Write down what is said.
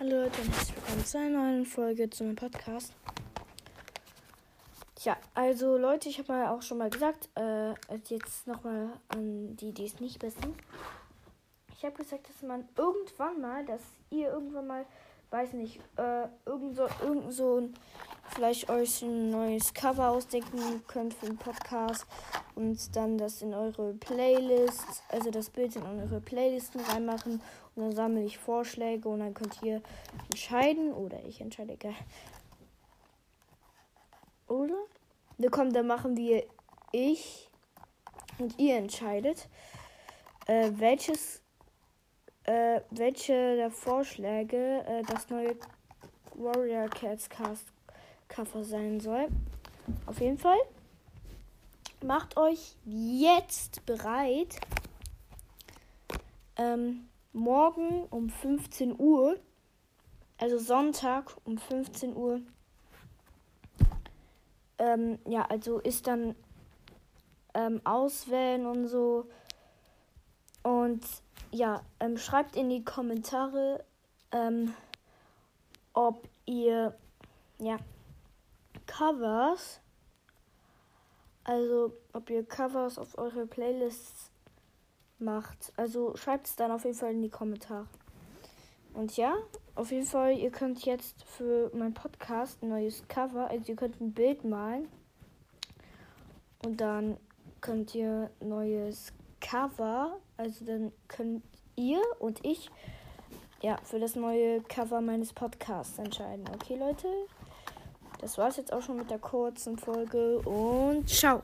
Hallo Leute und herzlich willkommen zu einer neuen Folge zu meinem Podcast. Tja, also Leute, ich habe mal auch schon mal gesagt, äh, jetzt nochmal an die, die es nicht wissen. Ich habe gesagt, dass man irgendwann mal, dass ihr irgendwann mal, weiß nicht, äh, irgend so, irgend so ein, vielleicht euch ein neues Cover ausdenken könnt für den Podcast und dann das in eure Playlist, also das Bild in eure Playlisten reinmachen und dann sammle ich Vorschläge und dann könnt ihr entscheiden oder ich entscheide egal. Oder? Ne, komm, dann machen wir ich und ihr entscheidet, äh, welches, äh, welche der Vorschläge äh, das neue Warrior Cats Cast Cover sein soll. Auf jeden Fall macht euch jetzt bereit. Ähm, morgen um 15 Uhr, also Sonntag um 15 Uhr, ähm, ja, also ist dann ähm, auswählen und so. Und ja, ähm, schreibt in die Kommentare, ähm, ob ihr ja Covers, also ob ihr Covers auf eure Playlists macht. Also schreibt es dann auf jeden Fall in die Kommentare. Und ja, auf jeden Fall, ihr könnt jetzt für meinen Podcast ein neues Cover, also ihr könnt ein Bild malen. Und dann könnt ihr neues Cover, also dann könnt ihr und ich ja für das neue Cover meines Podcasts entscheiden. Okay, Leute? Das war's jetzt auch schon mit der kurzen Folge und ciao.